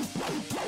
Bye.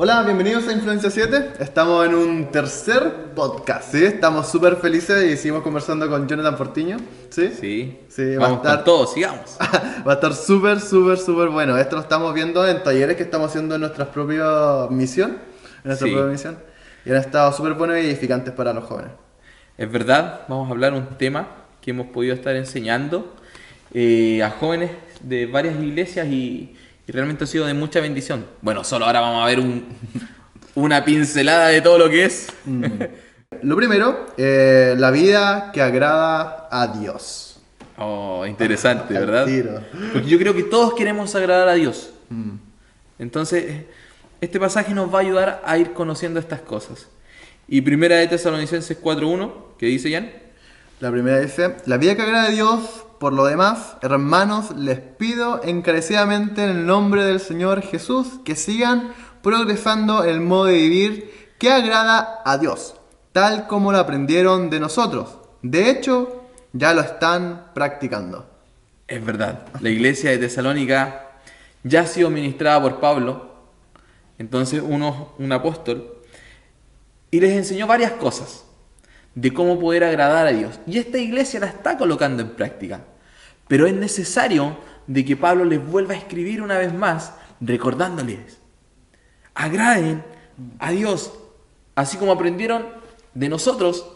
Hola, bienvenidos a Influencia 7. Estamos en un tercer podcast, ¿sí? Estamos súper felices y seguimos conversando con Jonathan Portiño, ¿sí? Sí. Sí, va a Vamos estar- con todo, sigamos. Va a estar súper, súper, súper bueno. Esto lo estamos viendo en talleres que estamos haciendo en nuestra propia misión. En nuestra Sí. propia misión. Y han estado súper buenos y edificantes para los jóvenes. Es verdad, vamos a hablar un tema que hemos podido estar enseñando eh, a jóvenes de varias iglesias y, y realmente ha sido de mucha bendición. Bueno, solo ahora vamos a ver un- una pincelada de todo lo que es. Lo primero, eh, la vida que agrada a Dios. Oh, interesante, ¿verdad? tiro. Porque yo creo que todos queremos agradar a Dios. Entonces, este pasaje nos va a ayudar a ir conociendo estas cosas. Y primera de Tesalonicenses 4.1, que dice Jan. La primera dice, la vida que agrada a Dios, por lo demás, hermanos, les pido encarecidamente en el nombre del Señor Jesús que sigan progresando el modo de vivir que agrada a Dios, tal como lo aprendieron de nosotros. De hecho, ya lo están practicando. Es verdad, la iglesia de Tesalónica ya ha sido ministrada por Pablo, entonces uno, un apóstol, y les enseñó varias cosas de cómo poder agradar a Dios. Y esta iglesia la está colocando en práctica. Pero es necesario de que Pablo les vuelva a escribir una vez más, recordándoles, agraden a Dios, así como aprendieron de nosotros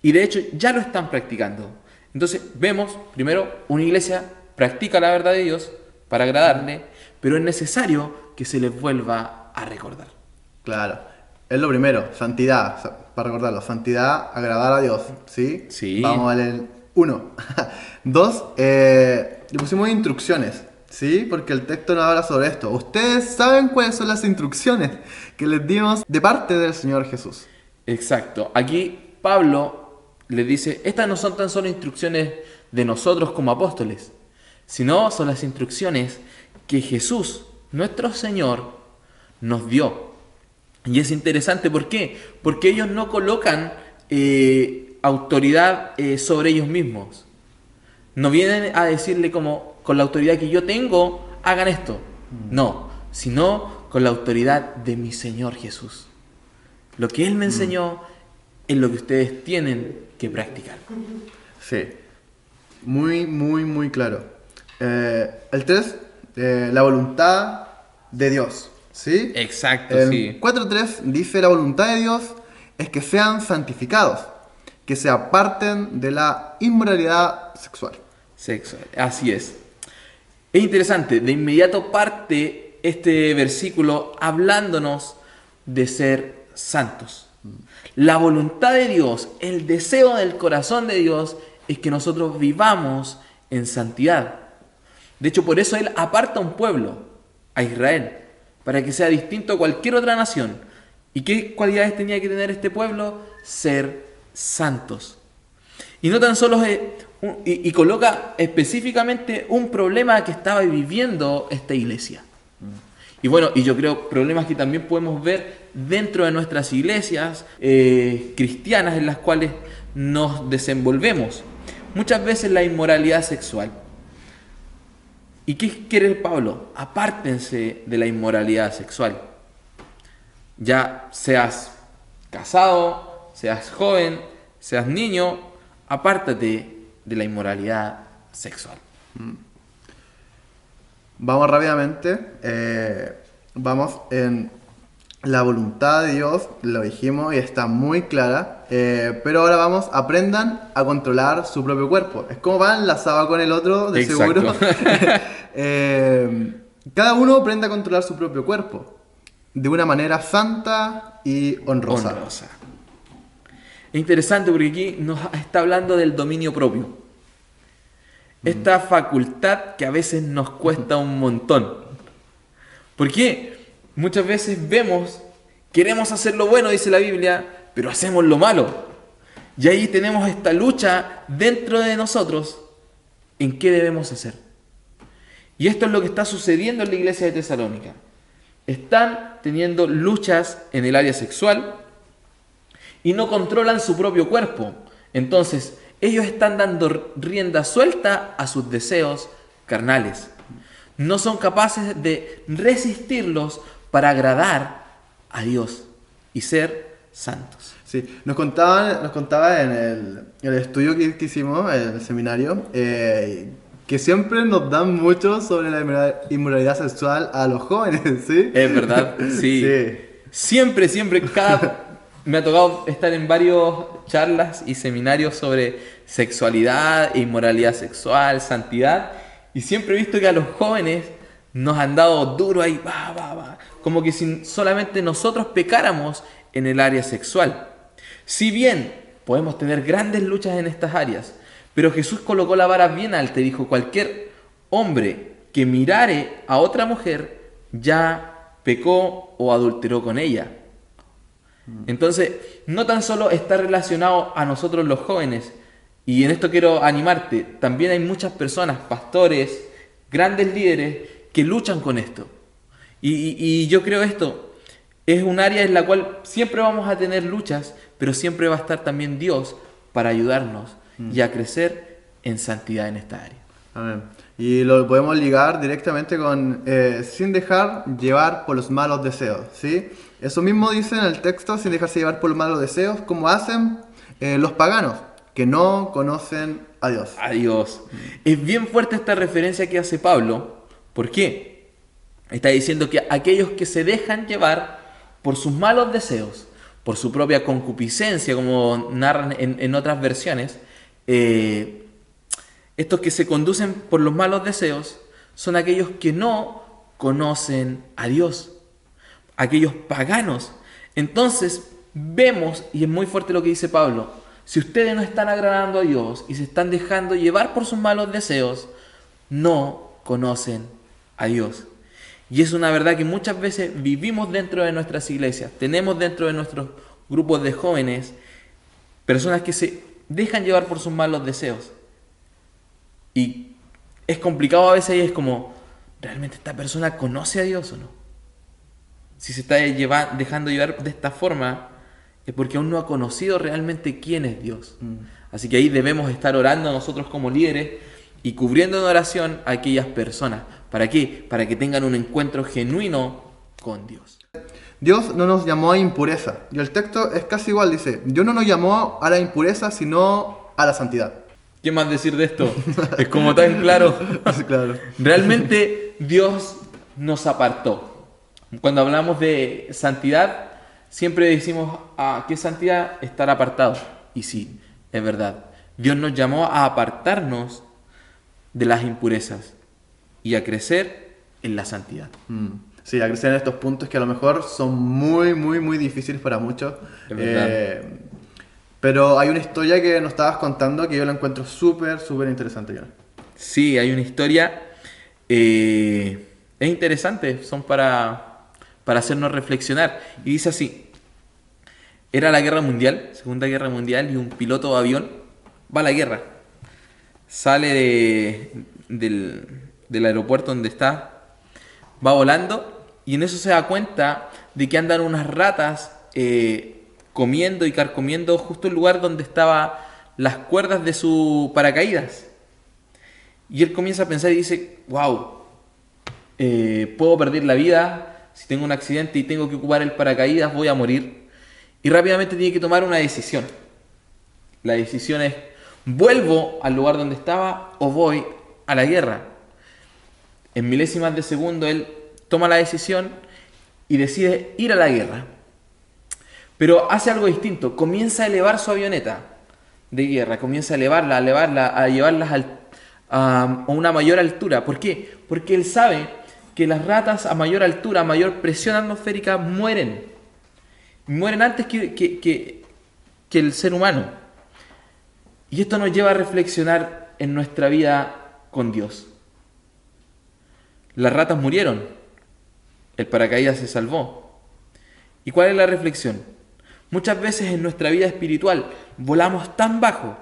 y de hecho ya lo están practicando. Entonces vemos, primero, una iglesia practica la verdad de Dios para agradarle, pero es necesario que se les vuelva a recordar. Claro, es lo primero, santidad, sa- para recordarlo, santidad, agradar a Dios, ¿sí? Sí. Vamos a leer uno. Dos, eh, le pusimos instrucciones, ¿sí? Porque el texto nos habla sobre esto. Ustedes saben cuáles son las instrucciones que les dimos de parte del Señor Jesús. Exacto. Aquí Pablo les dice, estas no son tan solo instrucciones de nosotros como apóstoles, sino son las instrucciones que Jesús, nuestro Señor, nos dio. Y es interesante, ¿por qué? Porque ellos no colocan eh, autoridad eh, sobre ellos mismos. No vienen a decirle como, con la autoridad que yo tengo, hagan esto. No, sino con la autoridad de mi Señor Jesús. Lo que Él me enseñó es lo que ustedes tienen que practicar. Sí, muy, muy, muy claro. Eh, el 3, la voluntad de Dios, ¿sí? Exacto, El sí. 4.3 dice la voluntad de Dios es que sean santificados, que se aparten de la inmoralidad sexual. Sexo, así es. Es interesante, de inmediato parte este versículo hablándonos de ser santos. La voluntad de Dios, el deseo del corazón de Dios es que nosotros vivamos en santidad. De hecho, por eso Él aparta un pueblo, a Israel, para que sea distinto a cualquier otra nación. ¿Y qué cualidades tenía que tener este pueblo? Ser santos. Y no tan solo es- y, y coloca específicamente un problema que estaba viviendo esta iglesia. Y bueno, y yo creo problemas que también podemos ver dentro de nuestras iglesias eh, cristianas en las cuales nos desenvolvemos. Muchas veces la inmoralidad sexual. ¿Y qué quiere Pablo? Apártense de la inmoralidad sexual. Ya seas casado, seas joven, seas niño, apártate de la inmoralidad sexual. Vamos rápidamente. eh, vamos en la voluntad de Dios, lo dijimos y está muy clara, eh, pero ahora vamos, aprendan a controlar su propio cuerpo. Es como va enlazado con el otro, de Exacto. seguro. Eh, cada uno aprende a controlar su propio cuerpo de una manera santa y honrosa. honrosa. Es interesante porque aquí nos está hablando del dominio propio. Esta facultad que a veces nos cuesta un montón. Porque muchas veces vemos, queremos hacer lo bueno, dice la Biblia, pero hacemos lo malo. Y ahí tenemos esta lucha dentro de nosotros en qué debemos hacer. Y esto es lo que está sucediendo en la iglesia de Tesalónica. Están teniendo luchas en el área sexual, y no controlan su propio cuerpo. Entonces, ellos están dando rienda suelta a sus deseos carnales. No son capaces de resistirlos para agradar a Dios y ser santos. Sí, nos contaban, nos contaba en el, estudio que, que hicimos, en el seminario, eh, que siempre nos dan mucho sobre la inmora- inmoralidad sexual a los jóvenes, ¿sí? Es verdad, sí. Sí. Siempre, siempre, cada... Me ha tocado estar en varios charlas y seminarios sobre sexualidad, inmoralidad sexual, santidad, y siempre he visto que a los jóvenes nos han dado duro ahí, va, va, va, como que si solamente nosotros pecáramos en el área sexual. Si bien podemos tener grandes luchas en estas áreas, pero Jesús colocó la vara bien alta y dijo, cualquier hombre que mirare a otra mujer ya pecó o adulteró con ella. Entonces, no tan solo está relacionado a nosotros los jóvenes, y en esto quiero animarte, también hay muchas personas, pastores, grandes líderes, que luchan con esto. Y, y- y yo creo esto, es un área en la cual siempre vamos a tener luchas, pero siempre va a estar también Dios para ayudarnos y a crecer en santidad en esta área. Amén. Y lo podemos ligar directamente con eh, sin dejar llevar por los malos deseos, ¿sí? Eso mismo dice en el texto, sin dejarse llevar por los malos deseos, como hacen eh, los paganos, que no conocen a Dios. Adiós. Es bien fuerte esta referencia que hace Pablo. ¿Por qué? Está diciendo que aquellos que se dejan llevar por sus malos deseos, por su propia concupiscencia, como narran en, otras versiones, eh, estos que se conducen por los malos deseos son aquellos que no conocen a Dios, aquellos paganos. Entonces vemos, y es muy fuerte lo que dice Pablo, si ustedes no están agradando a Dios y se están dejando llevar por sus malos deseos, no conocen a Dios. Y es una verdad que muchas veces vivimos dentro de nuestras iglesias, tenemos dentro de nuestros grupos de jóvenes personas que se dejan llevar por sus malos deseos. Y es complicado a veces y es como, ¿realmente esta persona conoce a Dios o no? Si se está lleva- dejando llevar de esta forma, es porque aún no ha conocido realmente quién es Dios. Así que ahí debemos estar orando nosotros como líderes y cubriendo en oración a aquellas personas. ¿Para qué? Para que tengan un encuentro genuino con Dios. Dios no nos llamó a impureza. Y el texto es casi igual, dice, Dios no nos llamó a la impureza, sino a la santidad. ¿Qué más decir de esto? es como tan claro. claro. Realmente Dios nos apartó. Cuando hablamos de santidad, siempre decimos, ¿a qué santidad? Estar apartado. Y sí, es verdad. Dios nos llamó a apartarnos de las impurezas y a crecer en la santidad. Mm. Sí, a crecer en estos puntos que a lo mejor son muy, muy, muy difíciles para muchos. Eh, pero hay una historia que nos estabas contando que yo la encuentro súper, súper interesante. Sí, hay una historia. eh, es interesante, son para, para hacernos reflexionar. Y dice así: Era la guerra mundial, Segunda Guerra Mundial, y un piloto de avión va a la guerra. Sale de- del, del aeropuerto donde está, va volando, y en eso se da cuenta de que andan unas ratas eh, comiendo y carcomiendo justo el lugar donde estaban las cuerdas de su paracaídas. Y él comienza a pensar y dice, wow, eh, puedo perder la vida, si tengo un accidente y tengo que ocupar el paracaídas, voy a morir. Y rápidamente tiene que tomar una decisión. La decisión es, ¿vuelvo al lugar donde estaba o voy a la guerra? En milésimas de segundo él toma la decisión y decide ir a la guerra. Pero hace algo distinto, comienza a elevar su avioneta de guerra, comienza a elevarla, a elevarla, a una mayor altura. ¿Por qué? Porque él sabe que las ratas a mayor altura, a mayor presión atmosférica, mueren. Mueren antes que, que, que el ser humano. Y esto nos lleva a reflexionar en nuestra vida con Dios. Las ratas murieron, el paracaídas se salvó. ¿Y cuál es la reflexión? Muchas veces en nuestra vida espiritual volamos tan bajo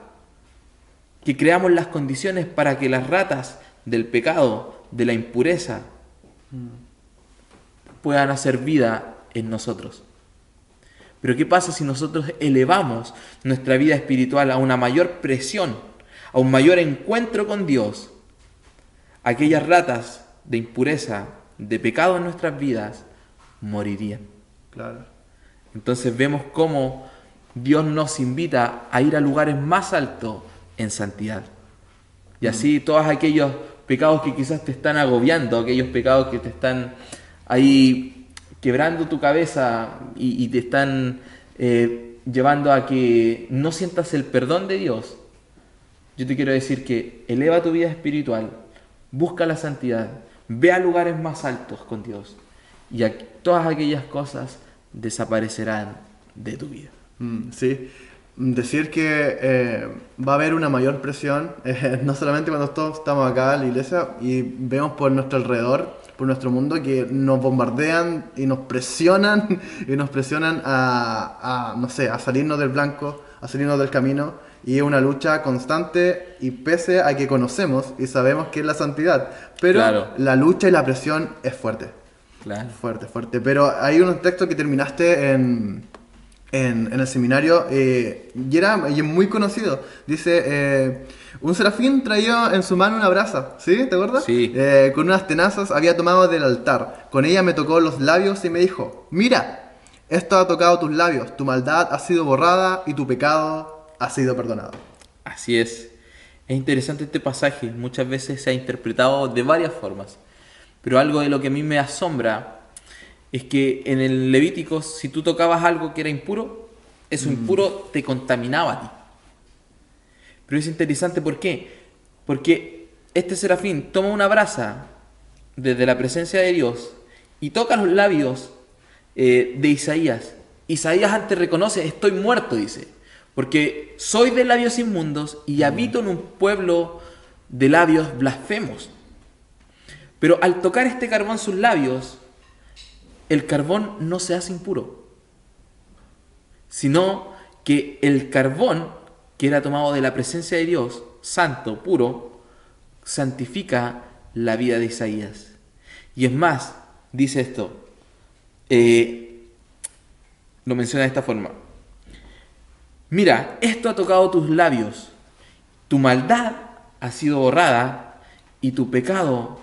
que creamos las condiciones para que las ratas del pecado, de la impureza, puedan hacer vida en nosotros. Pero ¿qué pasa si nosotros elevamos nuestra vida espiritual a una mayor presión, a un mayor encuentro con Dios? Aquellas ratas de impureza, de pecado en nuestras vidas, morirían. Claro. Entonces vemos cómo Dios nos invita a ir a lugares más altos en santidad. Y así todos aquellos pecados que quizás te están agobiando, aquellos pecados que te están ahí quebrando tu cabeza y, te están eh, llevando a que no sientas el perdón de Dios, yo te quiero decir que eleva tu vida espiritual, busca la santidad, ve a lugares más altos con Dios y todas aquellas cosas desaparecerán de tu vida. Mm, sí, decir que eh, va a haber una mayor presión, eh, no solamente cuando todos estamos acá en la iglesia y vemos por nuestro alrededor, por nuestro mundo, que nos bombardean y nos presionan y nos presionan a, no sé, a salirnos del blanco, a salirnos del camino. Y es una lucha constante y pese a que conocemos y sabemos que es la santidad, pero la lucha y la presión es fuerte. Claro. Fuerte, fuerte. Pero hay un texto que terminaste en, en, el seminario eh, y, era, y es muy conocido. Dice, eh, un serafín traía en su mano una brasa, ¿sí? ¿Te acuerdas? Sí. Eh, con unas tenazas había tomado del altar. Con ella me tocó los labios y me dijo, mira, esto ha tocado tus labios, tu maldad ha sido borrada y tu pecado ha sido perdonado. Así es. Es interesante este pasaje, muchas veces se ha interpretado de varias formas, pero algo de lo que a mí me asombra es que en el Levítico, si tú tocabas algo que era impuro, eso mm. impuro te contaminaba a ti. Pero es interesante, ¿por qué? Porque este serafín toma una brasa desde la presencia de Dios y toca los labios eh, de Isaías. Isaías antes reconoce, estoy muerto, dice, porque soy de labios inmundos y mm. habito en un pueblo de labios blasfemos. Pero al tocar este carbón sus labios, el carbón no se hace impuro, sino que el carbón que era tomado de la presencia de Dios, santo, puro, santifica la vida de Isaías. Y es más, dice esto, eh, lo menciona de esta forma. Mira, esto ha tocado tus labios, tu maldad ha sido borrada y tu pecado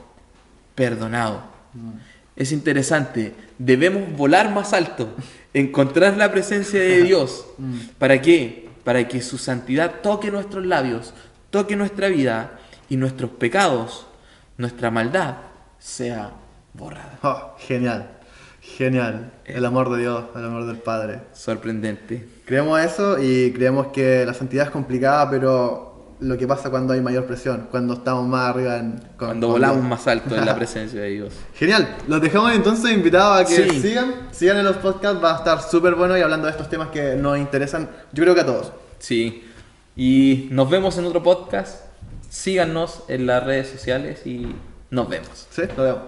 perdonado. Mm. Es interesante, debemos volar más alto, encontrar la presencia de Dios. ¿Para qué? Para que su santidad toque nuestros labios, toque nuestra vida y nuestros pecados, nuestra maldad sea borrada. Oh, genial, genial. El amor de Dios, el amor del Padre. Sorprendente. Creemos eso y creemos que la santidad es complicada, pero lo que pasa cuando hay mayor presión, cuando estamos más arriba en... cuando volamos más alto en la presencia de Dios. Genial, los dejamos entonces invitados a que sigan, sigan en los podcasts, va a estar súper bueno y hablando de estos temas que nos interesan, yo creo que a todos. Sí, y nos vemos en otro podcast, síganos en las redes sociales y nos vemos. Sí, nos vemos.